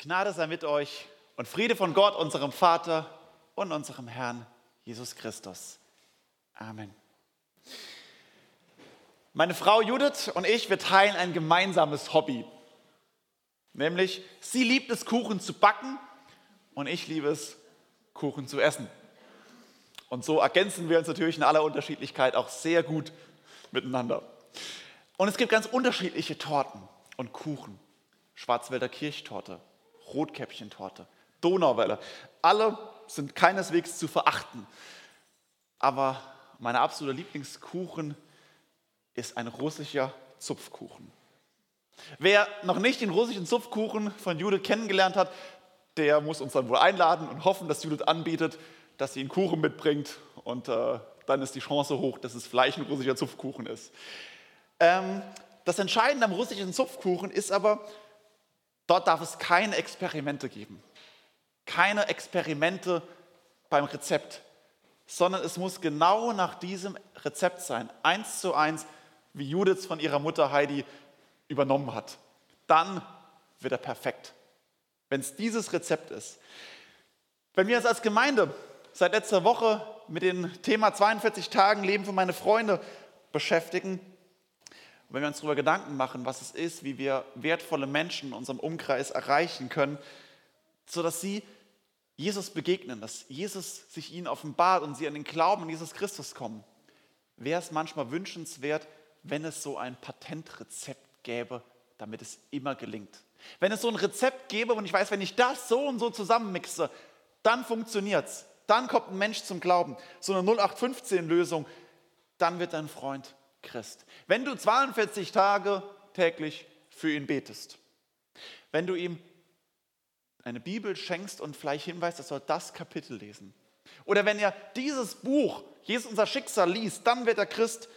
Die Gnade sei mit euch und Friede von Gott, unserem Vater und unserem Herrn Jesus Christus. Amen. Meine Frau Judith und ich, wir teilen ein gemeinsames Hobby. Nämlich, sie liebt es, Kuchen zu backen und ich liebe es, Kuchen zu essen. Und so ergänzen wir uns natürlich in aller Unterschiedlichkeit auch sehr gut miteinander. Und es gibt ganz unterschiedliche Torten und Kuchen. Schwarzwälder Kirchtorte, Rotkäppchentorte, Donauwelle. Alle sind keineswegs zu verachten. Aber mein absoluter Lieblingskuchen ist ein russischer Zupfkuchen. Wer noch nicht den russischen Zupfkuchen von Judith kennengelernt hat, der muss uns dann wohl einladen und hoffen, dass Judith anbietet, dass sie einen Kuchen mitbringt und äh, dann ist die Chance hoch, dass es vielleicht ein russischer Zupfkuchen ist. Ähm, das Entscheidende am russischen Zupfkuchen ist aber, dort darf es keine Experimente geben. Keine Experimente beim Rezept, sondern es muss genau nach diesem Rezept sein, eins zu eins, wie Judith von ihrer Mutter Heidi übernommen hat. Dann wird er perfekt, wenn es dieses Rezept ist. Wenn wir uns als Gemeinde seit letzter Woche mit dem Thema 42 Tagen Leben für meine Freunde beschäftigen, wenn wir uns darüber Gedanken machen, was es ist, wie wir wertvolle Menschen in unserem Umkreis erreichen können, sodass sie Jesus begegnen, dass Jesus sich ihnen offenbart und sie an den Glauben an Jesus Christus kommen, wäre es manchmal wünschenswert, wenn es so ein Patentrezept gäbe, damit es immer gelingt. Wenn es so ein Rezept gäbe und ich weiß, wenn ich das so und so zusammenmixe, dann funktioniert es. Dann kommt ein Mensch zum Glauben. So eine 0815-Lösung, dann wird dein Freund Christ. Wenn du 42 Tage täglich für ihn betest, wenn du ihm eine Bibel schenkst und vielleicht hinweist, er soll das Kapitel lesen. Oder wenn er dieses Buch, Jesus unser Schicksal liest, dann wird er Christ.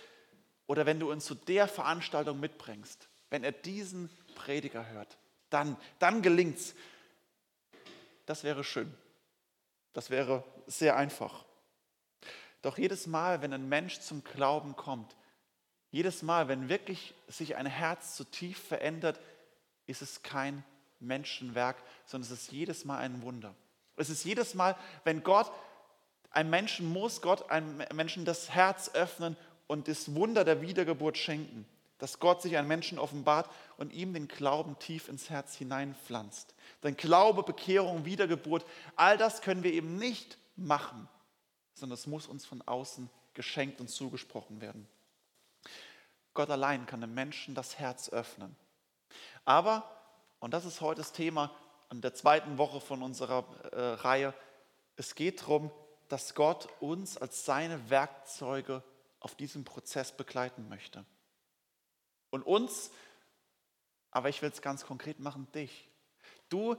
Oder wenn du ihn zu der Veranstaltung mitbringst, wenn er diesen Prediger hört, dann, dann gelingt's. Das wäre schön. Das wäre sehr einfach. Doch jedes Mal, wenn ein Mensch zum Glauben kommt, jedes Mal, wenn wirklich sich ein Herz zu tief verändert, ist es kein Menschenwerk, sondern es ist jedes Mal ein Wunder. Es ist jedes Mal, wenn Gott, einem Menschen muss Gott einem Menschen das Herz öffnen und das Wunder der Wiedergeburt schenken, dass Gott sich einem Menschen offenbart und ihm den Glauben tief ins Herz hineinpflanzt. Denn Glaube, Bekehrung, Wiedergeburt, all das können wir eben nicht machen, sondern es muss uns von außen geschenkt und zugesprochen werden. Gott allein kann dem Menschen das Herz öffnen. Aber und das ist heute das Thema an der zweiten Woche von unserer äh, Reihe. Es geht darum, dass Gott uns als seine Werkzeuge auf diesem Prozess begleiten möchte. Und uns, aber ich will es ganz konkret machen, dich. Du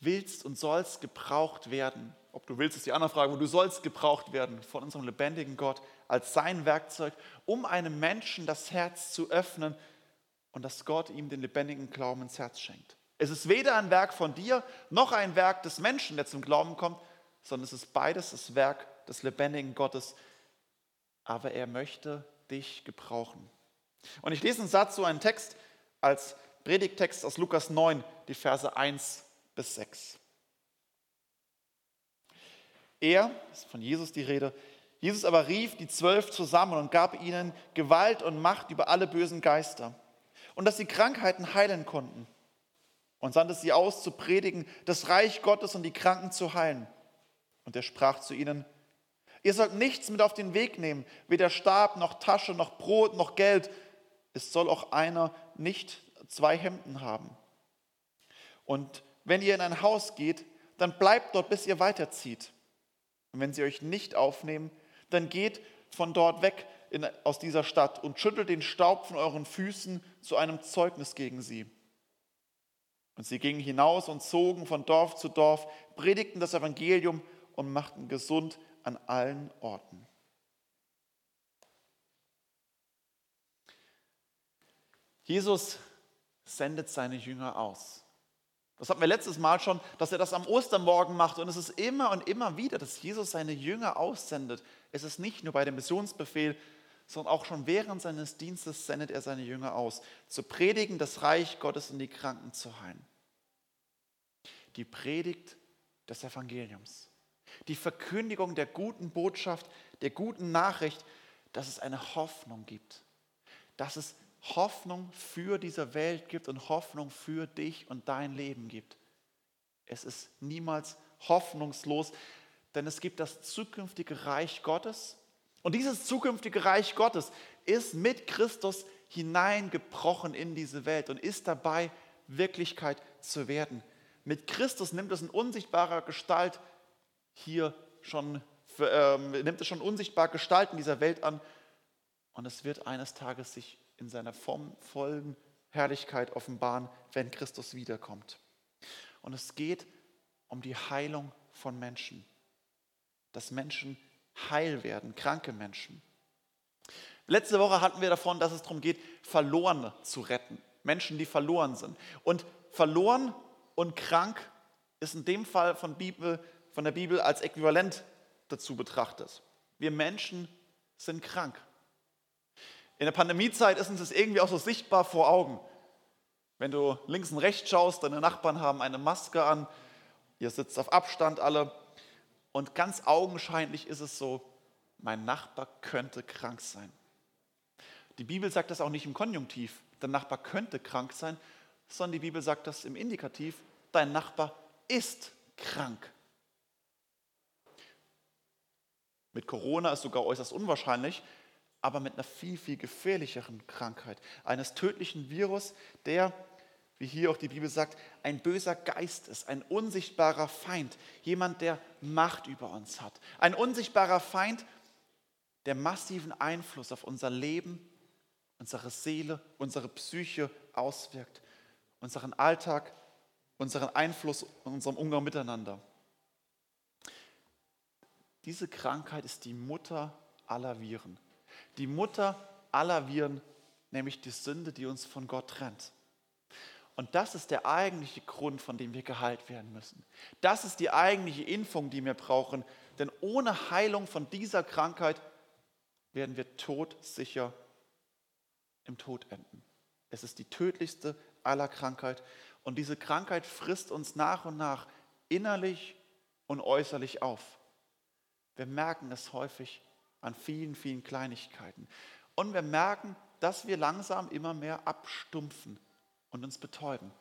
willst und sollst gebraucht werden. Ob du willst, ist die andere Frage, wo du sollst gebraucht werden von unserem lebendigen Gott als sein Werkzeug, um einem Menschen das Herz zu öffnen und dass Gott ihm den lebendigen Glauben ins Herz schenkt. Es ist weder ein Werk von dir noch ein Werk des Menschen, der zum Glauben kommt, sondern es ist beides das Werk des lebendigen Gottes. Aber er möchte dich gebrauchen. Und ich lese einen Satz, so einen Text als Predigtext aus Lukas 9, die Verse 1 bis 6. Er, ist von Jesus die Rede, Jesus aber rief die Zwölf zusammen und gab ihnen Gewalt und Macht über alle bösen Geister und dass sie Krankheiten heilen konnten. Und sandte sie aus zu predigen, das Reich Gottes und die Kranken zu heilen. Und er sprach zu ihnen, ihr sollt nichts mit auf den Weg nehmen, weder Stab noch Tasche noch Brot noch Geld. Es soll auch einer nicht zwei Hemden haben. Und wenn ihr in ein Haus geht, dann bleibt dort, bis ihr weiterzieht. Und wenn sie euch nicht aufnehmen, dann geht von dort weg in, aus dieser Stadt und schüttelt den Staub von euren Füßen zu einem Zeugnis gegen sie. Und sie gingen hinaus und zogen von Dorf zu Dorf, predigten das Evangelium und machten gesund an allen Orten. Jesus sendet seine Jünger aus. Das hatten wir letztes Mal schon, dass er das am Ostermorgen macht. Und es ist immer und immer wieder, dass Jesus seine Jünger aussendet. Es ist nicht nur bei dem Missionsbefehl, sondern auch schon während seines Dienstes sendet er seine Jünger aus, zu predigen, das Reich Gottes und die Kranken zu heilen. die Predigt des Evangeliums. Die Verkündigung der guten Botschaft, der guten Nachricht, dass es eine Hoffnung gibt. Dass es Hoffnung für diese Welt gibt und Hoffnung für dich und dein Leben gibt. Es ist niemals hoffnungslos, denn es gibt das zukünftige Reich Gottes. Und dieses zukünftige Reich Gottes ist mit Christus hineingebrochen in diese Welt und ist dabei, Wirklichkeit zu werden. Mit Christus nimmt es in unsichtbarer Gestalt hier schon, äh, nimmt es schon unsichtbar Gestalt in dieser Welt an und es wird eines Tages sich in seiner vollen Herrlichkeit offenbaren, wenn Christus wiederkommt. Und es geht um die Heilung von Menschen, dass Menschen heil werden, kranke Menschen. Letzte Woche hatten wir davon, dass es darum geht, Verlorene zu retten, Menschen, die verloren sind. Und verloren und krank ist in dem Fall von, Bibel, von der Bibel als äquivalent dazu betrachtet. Wir Menschen sind krank. In der Pandemiezeit ist uns das irgendwie auch so sichtbar vor Augen. Wenn du links und rechts schaust, deine Nachbarn haben eine Maske an, ihr sitzt auf Abstand alle und ganz augenscheinlich ist es so, mein Nachbar könnte krank sein. Die Bibel sagt das auch nicht im Konjunktiv, dein Nachbar könnte krank sein, sondern die Bibel sagt das im Indikativ, dein Nachbar ist krank. Mit Corona ist sogar äußerst unwahrscheinlich, aber mit einer viel, viel gefährlicheren Krankheit, eines tödlichen Virus, der, wie hier auch die Bibel sagt, ein böser Geist ist, ein unsichtbarer Feind, jemand, der Macht über uns hat. Ein unsichtbarer Feind, der massiven Einfluss auf unser Leben, unsere Seele, unsere Psyche auswirkt, unseren Alltag, unseren Einfluss und unserem Umgang miteinander. Diese Krankheit ist die Mutter aller Viren. Die Mutter aller Viren, nämlich die Sünde, die uns von Gott trennt. Und das ist der eigentliche Grund, von dem wir geheilt werden müssen. Das ist die eigentliche Impfung, die wir brauchen. Denn ohne Heilung von dieser Krankheit werden wir todsicher im Tod enden. Es ist die tödlichste aller Krankheit. Und diese Krankheit frisst uns nach und nach innerlich und äußerlich auf. Wir merken es häufig an vielen, vielen Kleinigkeiten. Und wir merken, dass wir langsam immer mehr abstumpfen und uns betäuben,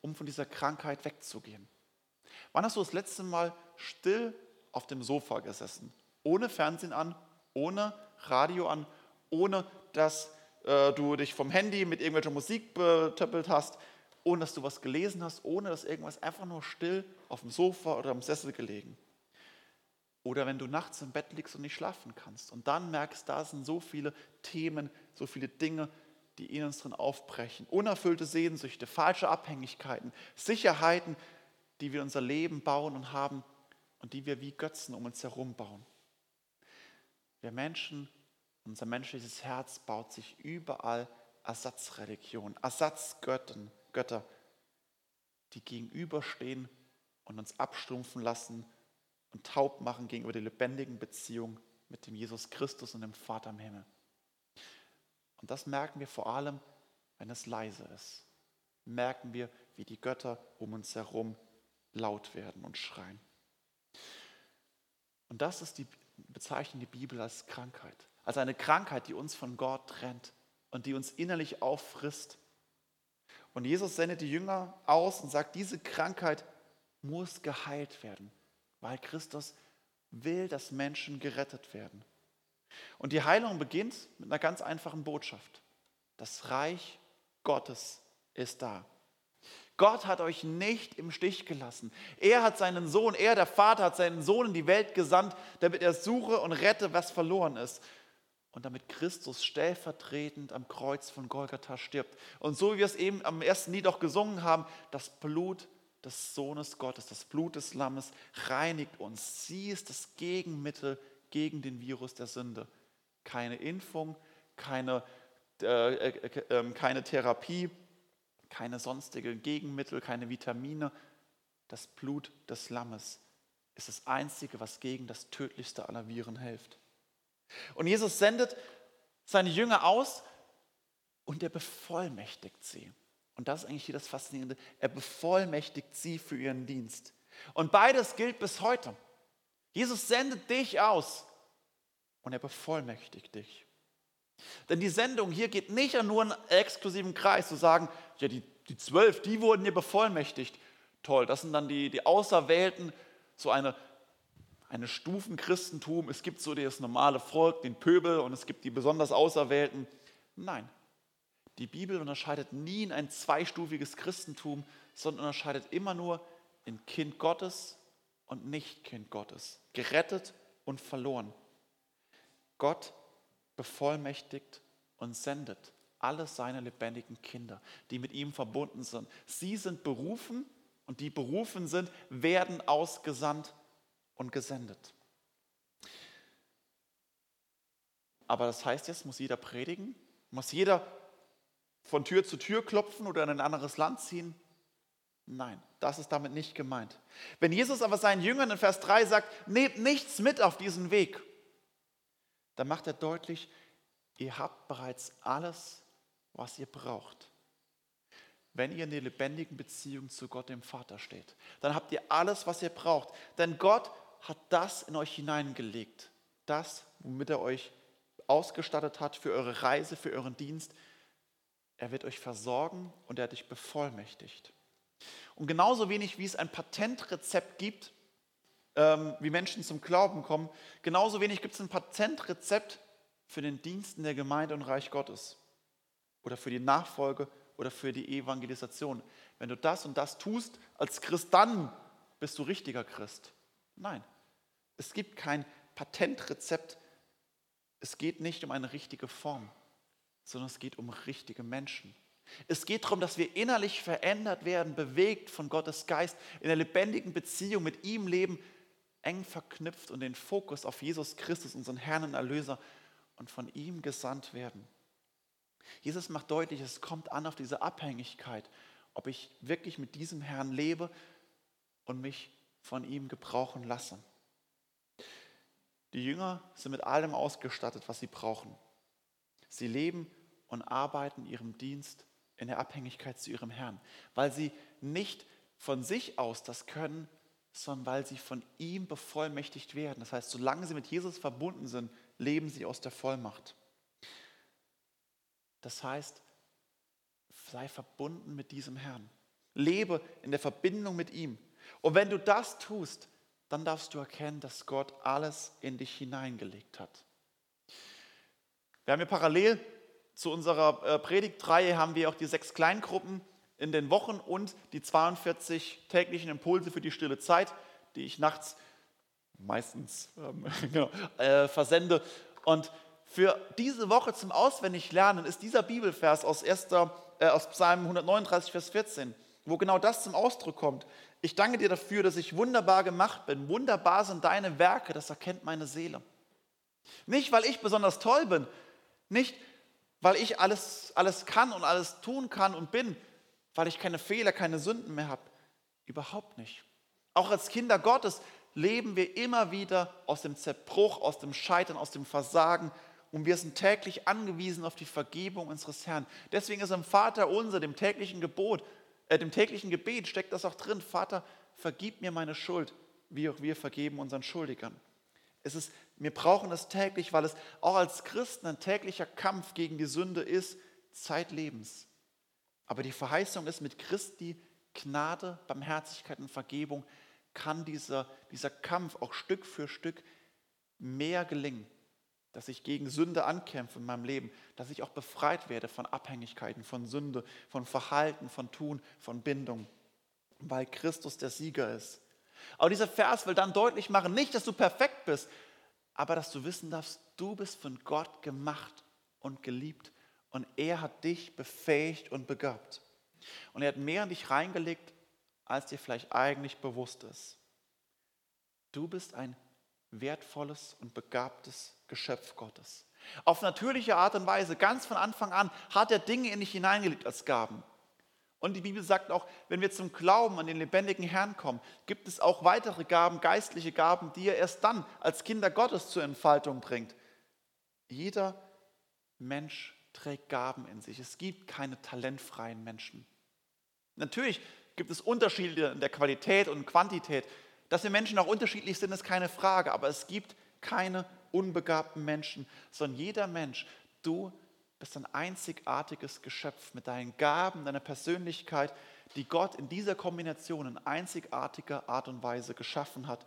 um von dieser Krankheit wegzugehen. Wann hast du das letzte Mal still auf dem Sofa gesessen? Ohne Fernsehen an, ohne Radio an, ohne dass äh, du dich vom Handy mit irgendwelcher Musik betöppelt hast, ohne dass du was gelesen hast, ohne dass irgendwas einfach nur still auf dem Sofa oder am Sessel gelegen. Oder wenn du nachts im Bett liegst und nicht schlafen kannst und dann merkst, da sind so viele Themen, so viele Dinge, die in uns drin aufbrechen. Unerfüllte Sehnsüchte, falsche Abhängigkeiten, Sicherheiten, die wir in unser Leben bauen und haben und die wir wie Götzen um uns herum bauen. Wir Menschen, unser menschliches Herz baut sich überall Ersatzreligionen, Ersatzgötter, Götter, die gegenüberstehen und uns abstumpfen lassen und taub machen gegenüber der lebendigen Beziehung mit dem Jesus Christus und dem Vater im Himmel. Und das merken wir vor allem, wenn es leise ist. Merken wir, wie die Götter um uns herum laut werden und schreien. Und das ist die bezeichnet die Bibel als Krankheit. Als eine Krankheit, die uns von Gott trennt und die uns innerlich auffrisst. Und Jesus sendet die Jünger aus und sagt, diese Krankheit muss geheilt werden weil Christus will, dass Menschen gerettet werden. Und die Heilung beginnt mit einer ganz einfachen Botschaft. Das Reich Gottes ist da. Gott hat euch nicht im Stich gelassen. Er hat seinen Sohn, er, der Vater, hat seinen Sohn in die Welt gesandt, damit er suche und rette, was verloren ist. Und damit Christus stellvertretend am Kreuz von Golgatha stirbt. Und so wie wir es eben am ersten Lied auch gesungen haben, das Blut des Sohnes Gottes, das Blut des Lammes reinigt uns. Sie ist das Gegenmittel gegen den Virus der Sünde. Keine Impfung, keine, äh, äh, äh, keine Therapie, keine sonstigen Gegenmittel, keine Vitamine. Das Blut des Lammes ist das Einzige, was gegen das tödlichste aller Viren hilft. Und Jesus sendet seine Jünger aus und er bevollmächtigt sie. Und das ist eigentlich hier das Faszinierende. Er bevollmächtigt sie für ihren Dienst. Und beides gilt bis heute. Jesus sendet dich aus und er bevollmächtigt dich. Denn die Sendung hier geht nicht an nur einen exklusiven Kreis, zu sagen, ja, die, die zwölf, die wurden hier bevollmächtigt. Toll, das sind dann die, die Auserwählten, so eine, eine Stufenchristentum. Es gibt so das normale Volk, den Pöbel und es gibt die besonders Auserwählten. Nein, die Bibel unterscheidet nie in ein zweistufiges Christentum, sondern unterscheidet immer nur in Kind Gottes und nicht Kind Gottes, gerettet und verloren. Gott bevollmächtigt und sendet alle seine lebendigen Kinder, die mit ihm verbunden sind. Sie sind berufen und die berufen sind, werden ausgesandt und gesendet. Aber das heißt jetzt, muss jeder predigen? Muss jeder von Tür zu Tür klopfen oder in ein anderes Land ziehen? Nein, das ist damit nicht gemeint. Wenn Jesus aber seinen Jüngern in Vers 3 sagt, nehmt nichts mit auf diesen Weg, dann macht er deutlich, ihr habt bereits alles, was ihr braucht. Wenn ihr in der lebendigen Beziehung zu Gott, dem Vater, steht, dann habt ihr alles, was ihr braucht. Denn Gott hat das in euch hineingelegt. Das, womit er euch ausgestattet hat für eure Reise, für euren Dienst. Er wird euch versorgen und er hat dich bevollmächtigt. Und genauso wenig wie es ein Patentrezept gibt, ähm, wie Menschen zum Glauben kommen, genauso wenig gibt es ein Patentrezept für den Dienst in der Gemeinde und Reich Gottes oder für die Nachfolge oder für die Evangelisation. Wenn du das und das tust als Christ, dann bist du richtiger Christ. Nein, es gibt kein Patentrezept. Es geht nicht um eine richtige Form, sondern es geht um richtige Menschen. Es geht darum, dass wir innerlich verändert werden, bewegt von Gottes Geist, in der lebendigen Beziehung mit ihm leben, eng verknüpft und den Fokus auf Jesus Christus, unseren Herrn und Erlöser, und von ihm gesandt werden. Jesus macht deutlich, es kommt an auf diese Abhängigkeit, ob ich wirklich mit diesem Herrn lebe und mich von ihm gebrauchen lasse. Die Jünger sind mit allem ausgestattet, was sie brauchen. Sie leben und arbeiten ihrem Dienst in der Abhängigkeit zu ihrem Herrn, weil sie nicht von sich aus das können, sondern weil sie von ihm bevollmächtigt werden. Das heißt, solange sie mit Jesus verbunden sind, leben sie aus der Vollmacht. Das heißt, sei verbunden mit diesem Herrn. Lebe in der Verbindung mit ihm. Und wenn du das tust, dann darfst du erkennen, dass Gott alles in dich hineingelegt hat. Wir haben hier parallel zu unserer äh, Predigtreihe haben wir auch die sechs Kleingruppen in den Wochen und die 42 täglichen Impulse für die stille Zeit, die ich nachts meistens ähm, genau, äh, versende. Und für diese Woche zum Auswendiglernen ist dieser Bibelvers aus, 1., äh, aus Psalm 139, Vers 14, wo genau das zum Ausdruck kommt. Ich danke dir dafür, dass ich wunderbar gemacht bin. Wunderbar sind deine Werke, das erkennt meine Seele. Nicht, weil ich besonders toll bin, nicht, weil ich alles, alles kann und alles tun kann und bin, weil ich keine Fehler, keine Sünden mehr habe. Überhaupt nicht. Auch als Kinder Gottes leben wir immer wieder aus dem Zerbruch, aus dem Scheitern, aus dem Versagen und wir sind täglich angewiesen auf die Vergebung unseres Herrn. Deswegen ist im Vater unser, dem täglichen Gebot, äh, dem täglichen Gebet steckt das auch drin. Vater, vergib mir meine Schuld, wie auch wir vergeben unseren Schuldigern. Es ist, wir brauchen es täglich, weil es auch als Christen ein täglicher Kampf gegen die Sünde ist, zeitlebens. Aber die Verheißung ist, mit Christi Gnade, Barmherzigkeit und Vergebung kann dieser, dieser Kampf auch Stück für Stück mehr gelingen. Dass ich gegen Sünde ankämpfe in meinem Leben, dass ich auch befreit werde von Abhängigkeiten, von Sünde, von Verhalten, von Tun, von Bindung, weil Christus der Sieger ist. Aber dieser Vers will dann deutlich machen, nicht, dass du perfekt bist, aber dass du wissen darfst, du bist von Gott gemacht und geliebt und er hat dich befähigt und begabt. Und er hat mehr in dich reingelegt, als dir vielleicht eigentlich bewusst ist. Du bist ein wertvolles und begabtes Geschöpf Gottes. Auf natürliche Art und Weise, ganz von Anfang an, hat er Dinge in dich hineingelegt als Gaben. Und die Bibel sagt auch, wenn wir zum Glauben an den lebendigen Herrn kommen, gibt es auch weitere Gaben, geistliche Gaben, die er erst dann als Kinder Gottes zur Entfaltung bringt. Jeder Mensch trägt Gaben in sich. Es gibt keine talentfreien Menschen. Natürlich gibt es Unterschiede in der Qualität und Quantität. Dass wir Menschen auch unterschiedlich sind, ist keine Frage, aber es gibt keine unbegabten Menschen, sondern jeder Mensch, du bist ein einzigartiges Geschöpf mit deinen Gaben, deiner Persönlichkeit, die Gott in dieser Kombination in einzigartiger Art und Weise geschaffen hat.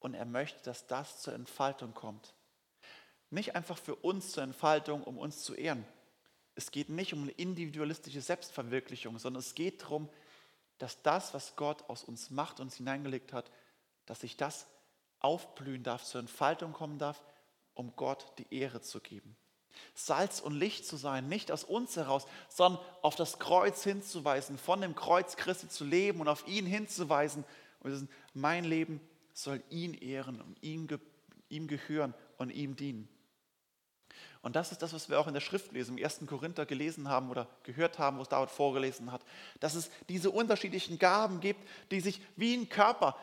Und er möchte, dass das zur Entfaltung kommt. Nicht einfach für uns zur Entfaltung, um uns zu ehren. Es geht nicht um eine individualistische Selbstverwirklichung, sondern es geht darum, dass das, was Gott aus uns macht, uns hineingelegt hat, dass sich das aufblühen darf, zur Entfaltung kommen darf, um Gott die Ehre zu geben. Salz und Licht zu sein, nicht aus uns heraus, sondern auf das Kreuz hinzuweisen, von dem Kreuz Christi zu leben und auf ihn hinzuweisen. Und wissen, mein Leben soll ihn ehren und ihm, ihm gehören und ihm dienen. Und das ist das, was wir auch in der Schrift lesen, im 1. Korinther gelesen haben oder gehört haben, wo es David vorgelesen hat, dass es diese unterschiedlichen Gaben gibt, die sich wie ein Körper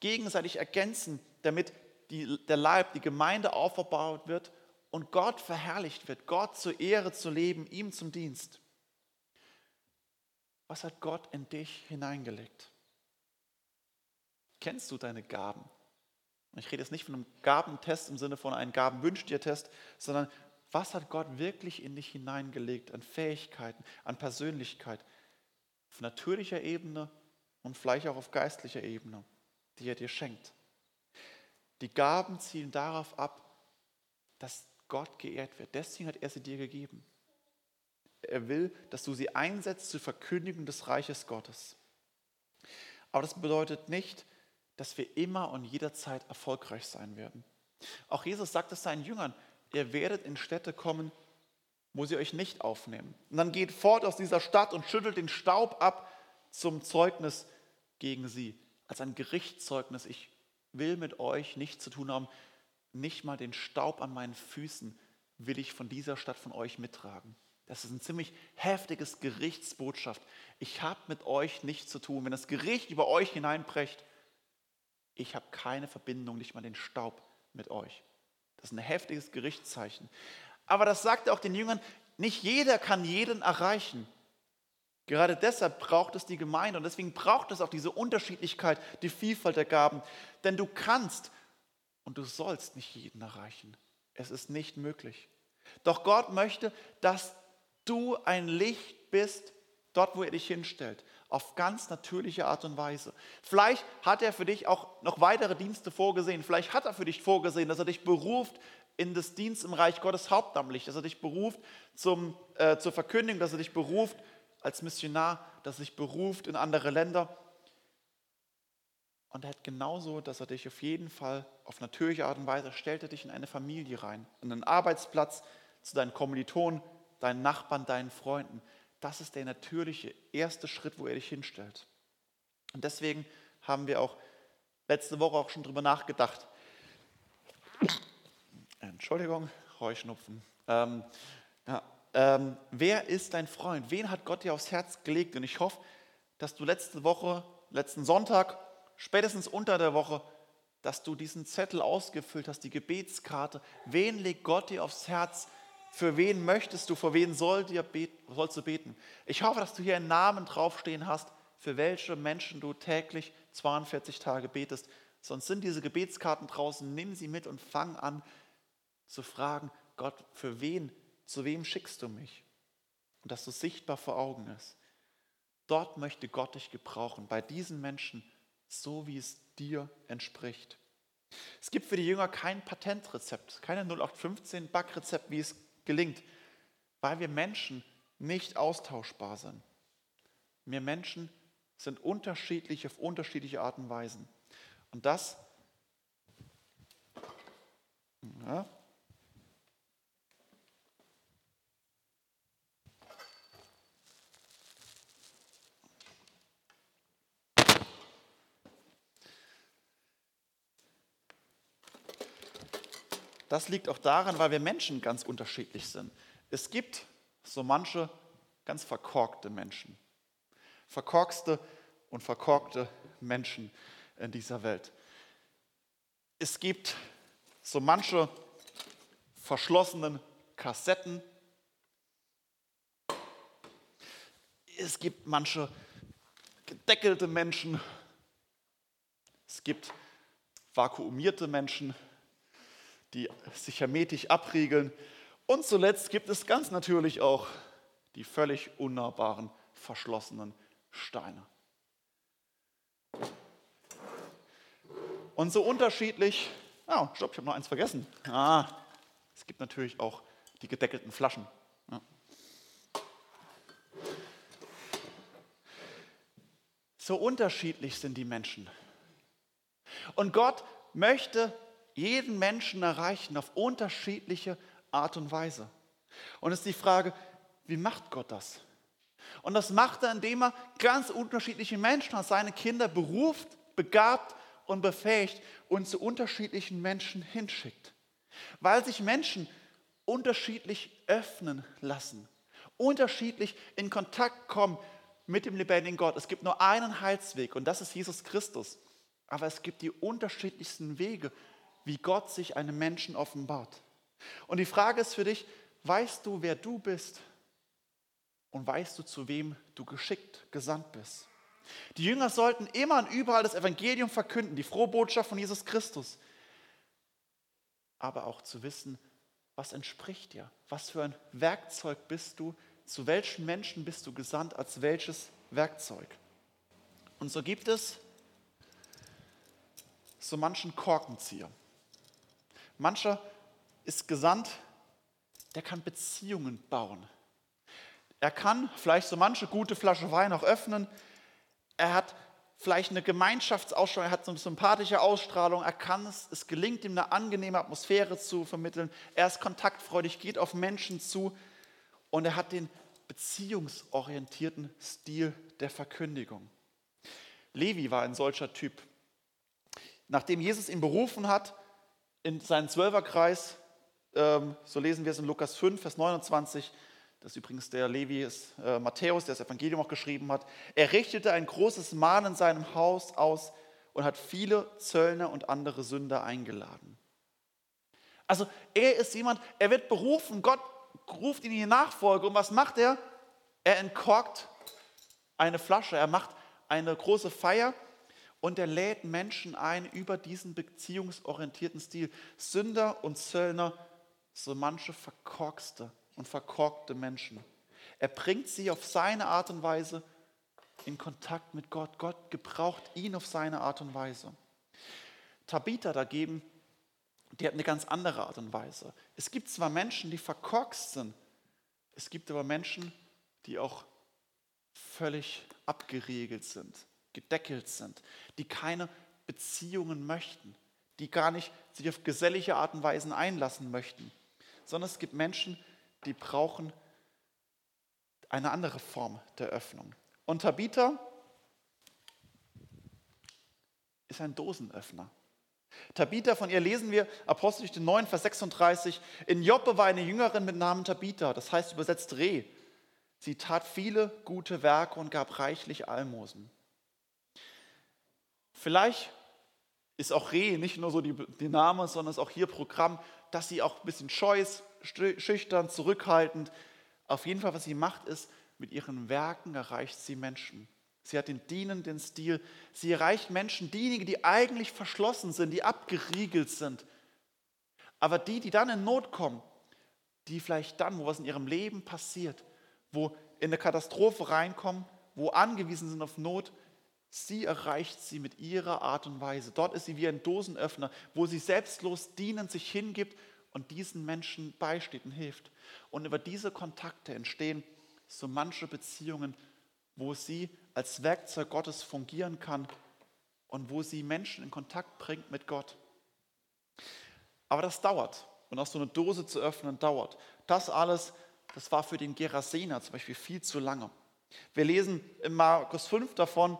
gegenseitig ergänzen, damit die, der Leib, die Gemeinde aufgebaut wird und Gott verherrlicht wird, Gott zur Ehre zu leben, ihm zum Dienst. Was hat Gott in dich hineingelegt? Kennst du deine Gaben? Ich rede jetzt nicht von einem Gabentest im Sinne von einem Gabenwünsch dir Test, sondern was hat Gott wirklich in dich hineingelegt an Fähigkeiten, an Persönlichkeit, auf natürlicher Ebene und vielleicht auch auf geistlicher Ebene, die er dir schenkt. Die Gaben zielen darauf ab, dass Gott geehrt wird. Deswegen hat er sie dir gegeben. Er will, dass du sie einsetzt zur Verkündigung des Reiches Gottes. Aber das bedeutet nicht, dass wir immer und jederzeit erfolgreich sein werden. Auch Jesus sagt es seinen Jüngern, ihr werdet in Städte kommen, wo sie euch nicht aufnehmen. Und dann geht fort aus dieser Stadt und schüttelt den Staub ab zum Zeugnis gegen sie, als ein Gerichtszeugnis. Ich will mit euch nichts zu tun haben, nicht mal den Staub an meinen Füßen will ich von dieser Stadt von euch mittragen. Das ist ein ziemlich heftiges Gerichtsbotschaft. Ich habe mit euch nichts zu tun. Wenn das Gericht über euch hineinbrecht, ich habe keine Verbindung, nicht mal den Staub mit euch. Das ist ein heftiges Gerichtszeichen. Aber das sagt auch den Jüngern, nicht jeder kann jeden erreichen. Gerade deshalb braucht es die Gemeinde und deswegen braucht es auch diese Unterschiedlichkeit, die Vielfalt der Gaben. Denn du kannst und du sollst nicht jeden erreichen. Es ist nicht möglich. Doch Gott möchte, dass du ein Licht bist, dort, wo er dich hinstellt, auf ganz natürliche Art und Weise. Vielleicht hat er für dich auch noch weitere Dienste vorgesehen. Vielleicht hat er für dich vorgesehen, dass er dich beruft in das Dienst im Reich Gottes hauptamtlich, dass er dich beruft zum, äh, zur Verkündigung, dass er dich beruft als Missionar, dass er dich beruft in andere Länder. Und er hat genauso, dass er dich auf jeden Fall auf natürliche Art und Weise stellt er dich in eine Familie rein, in einen Arbeitsplatz, zu deinen Kommilitonen, deinen Nachbarn, deinen Freunden. Das ist der natürliche erste Schritt, wo er dich hinstellt. Und deswegen haben wir auch letzte Woche auch schon drüber nachgedacht. Entschuldigung, Heuschnupfen. Ähm, ja, ähm, wer ist dein Freund? Wen hat Gott dir aufs Herz gelegt? Und ich hoffe, dass du letzte Woche, letzten Sonntag, spätestens unter der Woche, dass du diesen Zettel ausgefüllt hast, die Gebetskarte. Wen legt Gott dir aufs Herz? Für wen möchtest du, für wen soll dir beten, sollst du beten? Ich hoffe, dass du hier einen Namen draufstehen hast, für welche Menschen du täglich 42 Tage betest. Sonst sind diese Gebetskarten draußen, nimm sie mit und fang an zu fragen, Gott, für wen, zu wem schickst du mich? Und dass du sichtbar vor Augen ist. Dort möchte Gott dich gebrauchen, bei diesen Menschen, so wie es dir entspricht. Es gibt für die Jünger kein Patentrezept, keine 0815 Backrezept, wie es gelingt, weil wir Menschen nicht austauschbar sind. Wir Menschen sind unterschiedlich auf unterschiedliche Arten und Weisen. Und das ja, Das liegt auch daran, weil wir Menschen ganz unterschiedlich sind. Es gibt so manche ganz verkorkte Menschen. Verkorkste und verkorkte Menschen in dieser Welt. Es gibt so manche verschlossenen Kassetten. Es gibt manche gedeckelte Menschen. Es gibt vakuumierte Menschen, die sich hermetisch abriegeln. Und zuletzt gibt es ganz natürlich auch die völlig unnahbaren, verschlossenen Steine. Und so unterschiedlich, oh, stopp, ich habe noch eins vergessen. Ah, es gibt natürlich auch die gedeckelten Flaschen. Ja. So unterschiedlich sind die Menschen. Und Gott möchte jeden Menschen erreichen auf unterschiedliche Art und Weise. Und es ist die Frage, wie macht Gott das? Und das macht er, indem er ganz unterschiedliche Menschen als seine Kinder beruft, begabt und befähigt und zu unterschiedlichen Menschen hinschickt. Weil sich Menschen unterschiedlich öffnen lassen, unterschiedlich in Kontakt kommen mit dem lebendigen Gott. Es gibt nur einen Heilsweg und das ist Jesus Christus. Aber es gibt die unterschiedlichsten Wege, wie Gott sich einem Menschen offenbart. Und die Frage ist für dich, weißt du, wer du bist? Und weißt du, zu wem du geschickt, gesandt bist? Die Jünger sollten immer und überall das Evangelium verkünden, die frohe Botschaft von Jesus Christus. Aber auch zu wissen, was entspricht dir? Was für ein Werkzeug bist du? Zu welchen Menschen bist du gesandt? Als welches Werkzeug? Und so gibt es so manchen Korkenzieher. Mancher ist gesandt, der kann Beziehungen bauen. Er kann vielleicht so manche gute Flasche Wein auch öffnen. Er hat vielleicht eine Gemeinschaftsausstrahlung, er hat so eine sympathische Ausstrahlung, er kann es, es gelingt ihm eine angenehme Atmosphäre zu vermitteln. Er ist kontaktfreudig, geht auf Menschen zu und er hat den beziehungsorientierten Stil der Verkündigung. Levi war ein solcher Typ. Nachdem Jesus ihn berufen hat in seinen Zwölferkreis, ähm, so lesen wir es in Lukas 5, Vers 29, das ist übrigens der Levi ist, äh, Matthäus, der das Evangelium auch geschrieben hat. Er richtete ein großes Mahl in seinem Haus aus und hat viele Zöllner und andere Sünder eingeladen. Also er ist jemand, er wird berufen, Gott ruft ihn in die Nachfolge und was macht er? Er entkorkt eine Flasche, er macht eine große Feier und er lädt Menschen ein über diesen beziehungsorientierten Stil. Sünder und Zöllner, so manche verkorkste und verkorkte Menschen. Er bringt sie auf seine Art und Weise in Kontakt mit Gott. Gott gebraucht ihn auf seine Art und Weise. Tabitha dagegen, die hat eine ganz andere Art und Weise. Es gibt zwar Menschen, die verkorkst sind, es gibt aber Menschen, die auch völlig abgeriegelt sind, gedeckelt sind, die keine Beziehungen möchten, die gar nicht sich auf gesellige Art und Weise einlassen möchten, sondern es gibt Menschen, die brauchen eine andere Form der Öffnung. Und Tabitha ist ein Dosenöffner. Tabitha, von ihr lesen wir Apostelgeschichte 9, Vers 36. In Joppe war eine Jüngerin mit Namen Tabitha, das heißt übersetzt Reh. Sie tat viele gute Werke und gab reichlich Almosen. Vielleicht ist auch Reh nicht nur so die, die Name, sondern ist auch hier Programm, dass sie auch ein bisschen scheu ist, schüchtern, zurückhaltend. Auf jeden Fall, was sie macht, ist, mit ihren Werken erreicht sie Menschen. Sie hat den dienenden Stil. Sie erreicht Menschen, diejenigen, die eigentlich verschlossen sind, die abgeriegelt sind. Aber die, die dann in Not kommen, die vielleicht dann, wo was in ihrem Leben passiert, wo in eine Katastrophe reinkommen, wo angewiesen sind auf Not, sie erreicht sie mit ihrer Art und Weise. Dort ist sie wie ein Dosenöffner, wo sie selbstlos dienend sich hingibt und diesen Menschen beisteht und hilft. Und über diese Kontakte entstehen so manche Beziehungen, wo sie als Werkzeug Gottes fungieren kann und wo sie Menschen in Kontakt bringt mit Gott. Aber das dauert. Und auch so eine Dose zu öffnen, dauert. Das alles, das war für den Gerasener zum Beispiel viel zu lange. Wir lesen in Markus 5 davon,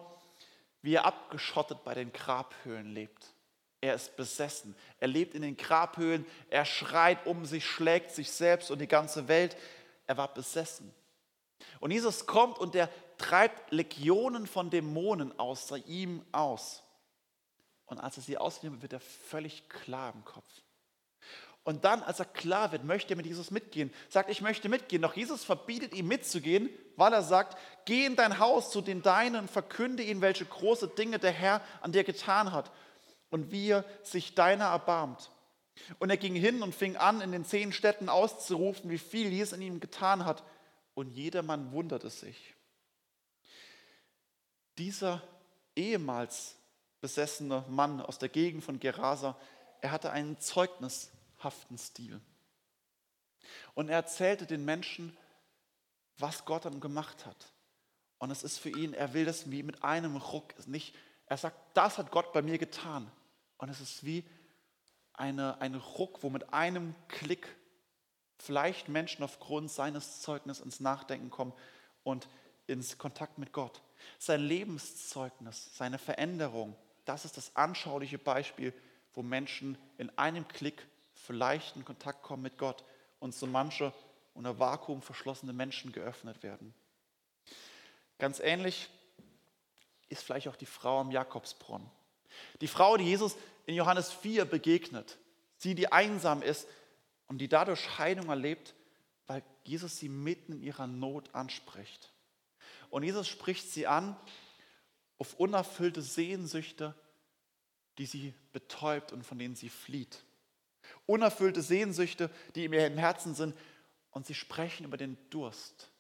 wie er abgeschottet bei den Grabhöhlen lebt. Er ist besessen. Er lebt in den Grabhöhlen. Er schreit um sich, schlägt sich selbst und die ganze Welt. Er war besessen. Und Jesus kommt und er treibt Legionen von Dämonen außer ihm aus. Und als er sie ausnimmt, wird er völlig klar im Kopf. Und dann, als er klar wird, möchte er mit Jesus mitgehen. Sagt, ich möchte mitgehen. Doch Jesus verbietet ihm mitzugehen, weil er sagt, geh in dein Haus zu den Deinen und verkünde ihnen, welche große Dinge der Herr an dir getan hat und wie er sich deiner erbarmt. Und er ging hin und fing an, in den zehn Städten auszurufen, wie viel Jesus in ihm getan hat. Und jedermann wunderte sich. Dieser ehemals besessene Mann aus der Gegend von Gerasa, er hatte einen Zeugnis haften Stil. Und er erzählte den Menschen, was Gott dann gemacht hat. Und es ist für ihn, er will das wie mit einem Ruck, nicht, er sagt, das hat Gott bei mir getan. Und es ist wie eine, ein Ruck, wo mit einem Klick vielleicht Menschen aufgrund seines Zeugnisses ins Nachdenken kommen und ins Kontakt mit Gott. Sein Lebenszeugnis, seine Veränderung, das ist das anschauliche Beispiel, wo Menschen in einem Klick vielleicht in Kontakt kommen mit Gott und so manche unter Vakuum verschlossene Menschen geöffnet werden. Ganz ähnlich ist vielleicht auch die Frau am Jakobsbrunnen. Die Frau, die Jesus in Johannes 4 begegnet, sie, die einsam ist und die dadurch Scheidung erlebt, weil Jesus sie mitten in ihrer Not anspricht. Und Jesus spricht sie an auf unerfüllte Sehnsüchte, die sie betäubt und von denen sie flieht unerfüllte Sehnsüchte, die in ihrem Herzen sind. Und sie sprechen über den Durst.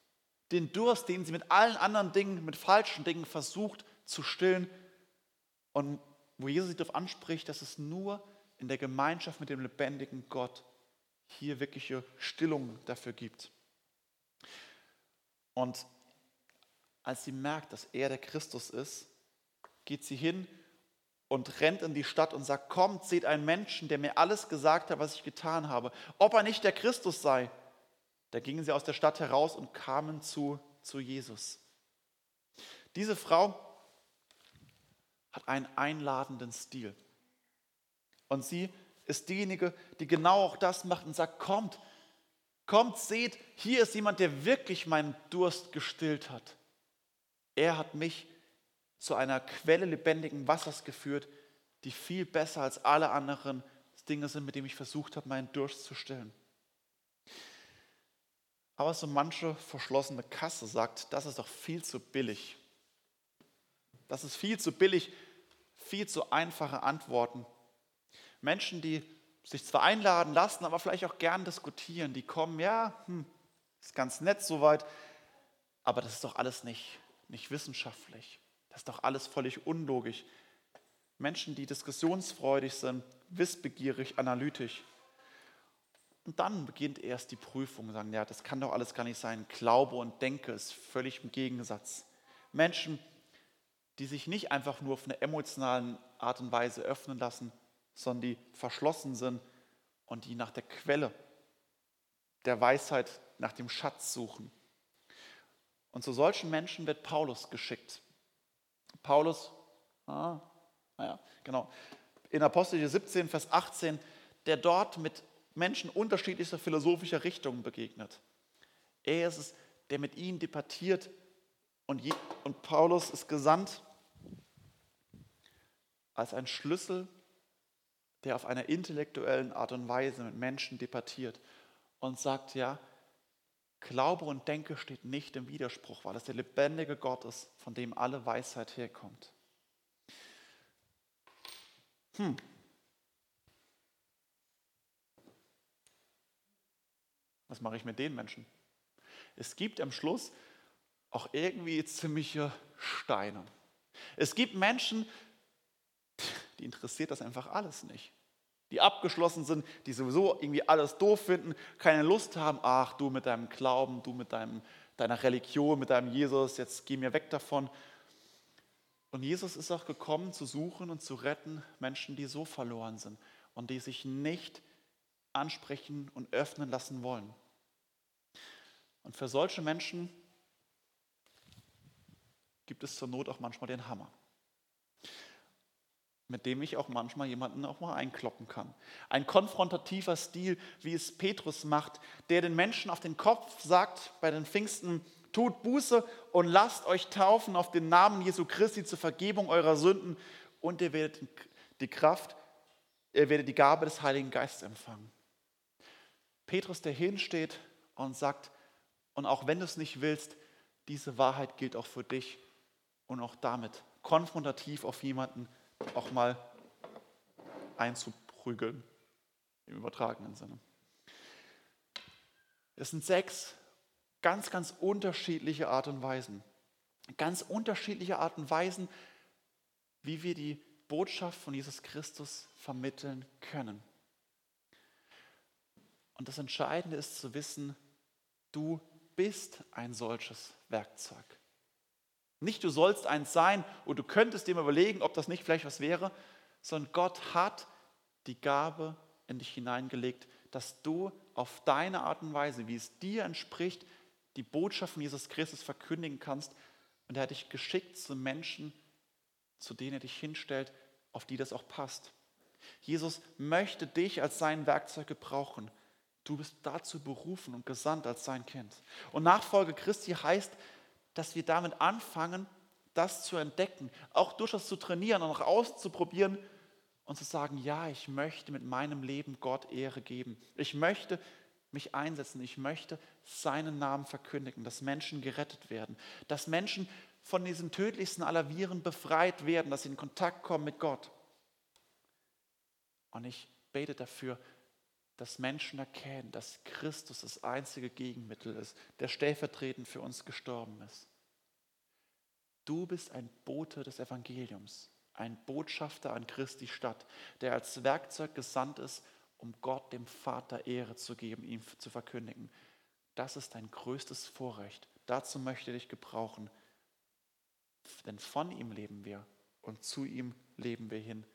Den Durst, den sie mit allen anderen Dingen, mit falschen Dingen versucht zu stillen. Und wo Jesus sie darauf anspricht, dass es nur in der Gemeinschaft mit dem lebendigen Gott hier wirkliche Stillung dafür gibt. Und als sie merkt, dass er der Christus ist, geht sie hin und rennt in die Stadt und sagt, kommt, seht einen Menschen, der mir alles gesagt hat, was ich getan habe, ob er nicht der Christus sei. Da gingen sie aus der Stadt heraus und kamen zu, zu Jesus. Diese Frau hat einen einladenden Stil. Und sie ist diejenige, die genau auch das macht und sagt, kommt, kommt, seht, hier ist jemand, der wirklich meinen Durst gestillt hat. Er hat mich zu einer Quelle lebendigen Wassers geführt, die viel besser als alle anderen Dinge sind, mit denen ich versucht habe, meinen Durst zu stillen. Aber so manche verschlossene Kasse sagt, das ist doch viel zu billig. Das ist viel zu billig, viel zu einfache Antworten. Menschen, die sich zwar einladen lassen, aber vielleicht auch gern diskutieren, die kommen, ja, hm, ist ganz nett soweit, aber das ist doch alles nicht, nicht wissenschaftlich. Das ist doch alles völlig unlogisch. Menschen, die diskussionsfreudig sind, wissbegierig, analytisch. Und dann beginnt erst die Prüfung, sagen, ja, das kann doch alles gar nicht sein. Glaube und Denke ist völlig im Gegensatz. Menschen, die sich nicht einfach nur auf eine emotionale Art und Weise öffnen lassen, sondern die verschlossen sind und die nach der Quelle der Weisheit, nach dem Schatz suchen. Und zu solchen Menschen wird Paulus geschickt. Paulus, ah, naja, genau, in Apostel 17, Vers 18, der dort mit Menschen unterschiedlicher philosophischer Richtungen begegnet. Er ist es, der mit ihnen debattiert und, je, und Paulus ist gesandt als ein Schlüssel, der auf einer intellektuellen Art und Weise mit Menschen debattiert und sagt, ja, Glaube und Denke steht nicht im Widerspruch, weil es der lebendige Gott ist, von dem alle Weisheit herkommt. Hm. Was mache ich mit den Menschen? Es gibt am Schluss auch irgendwie ziemliche Steine. Es gibt Menschen, die interessiert das einfach alles nicht die abgeschlossen sind, die sowieso irgendwie alles doof finden, keine Lust haben, ach du mit deinem Glauben, du mit deinem, deiner Religion, mit deinem Jesus, jetzt geh mir weg davon. Und Jesus ist auch gekommen zu suchen und zu retten Menschen, die so verloren sind und die sich nicht ansprechen und öffnen lassen wollen. Und für solche Menschen gibt es zur Not auch manchmal den Hammer mit dem ich auch manchmal jemanden auch mal einkloppen kann. Ein konfrontativer Stil, wie es Petrus macht, der den Menschen auf den Kopf sagt bei den Pfingsten, tut Buße und lasst euch taufen auf den Namen Jesu Christi zur Vergebung eurer Sünden und ihr werdet die Kraft, ihr werdet die Gabe des Heiligen Geistes empfangen. Petrus, der hinsteht und sagt, und auch wenn du es nicht willst, diese Wahrheit gilt auch für dich und auch damit konfrontativ auf jemanden auch mal einzuprügeln, im übertragenen Sinne. Es sind sechs ganz, ganz unterschiedliche Art und Weisen. Ganz unterschiedliche Art und Weisen, wie wir die Botschaft von Jesus Christus vermitteln können. Und das Entscheidende ist zu wissen, du bist ein solches Werkzeug. Nicht du sollst eins sein und du könntest dir überlegen, ob das nicht vielleicht was wäre, sondern Gott hat die Gabe in dich hineingelegt, dass du auf deine Art und Weise, wie es dir entspricht, die Botschaft von Jesus Christus verkündigen kannst. Und er hat dich geschickt zu Menschen, zu denen er dich hinstellt, auf die das auch passt. Jesus möchte dich als sein Werkzeug gebrauchen. Du bist dazu berufen und gesandt als sein Kind. Und Nachfolge Christi heißt, dass wir damit anfangen, das zu entdecken, auch durchaus zu trainieren und auch auszuprobieren und zu sagen, ja, ich möchte mit meinem Leben Gott Ehre geben. Ich möchte mich einsetzen. Ich möchte seinen Namen verkündigen, dass Menschen gerettet werden, dass Menschen von diesen tödlichsten aller Viren befreit werden, dass sie in Kontakt kommen mit Gott. Und ich bete dafür, dass Menschen erkennen, dass Christus das einzige Gegenmittel ist, der stellvertretend für uns gestorben ist. Du bist ein Bote des Evangeliums, ein Botschafter an Christi Stadt, der als Werkzeug gesandt ist, um Gott, dem Vater, Ehre zu geben, ihm zu verkündigen. Das ist dein größtes Vorrecht. Dazu möchte ich dich gebrauchen. Denn von ihm leben wir und zu ihm leben wir hin,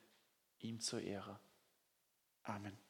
ihm zur Ehre. Amen.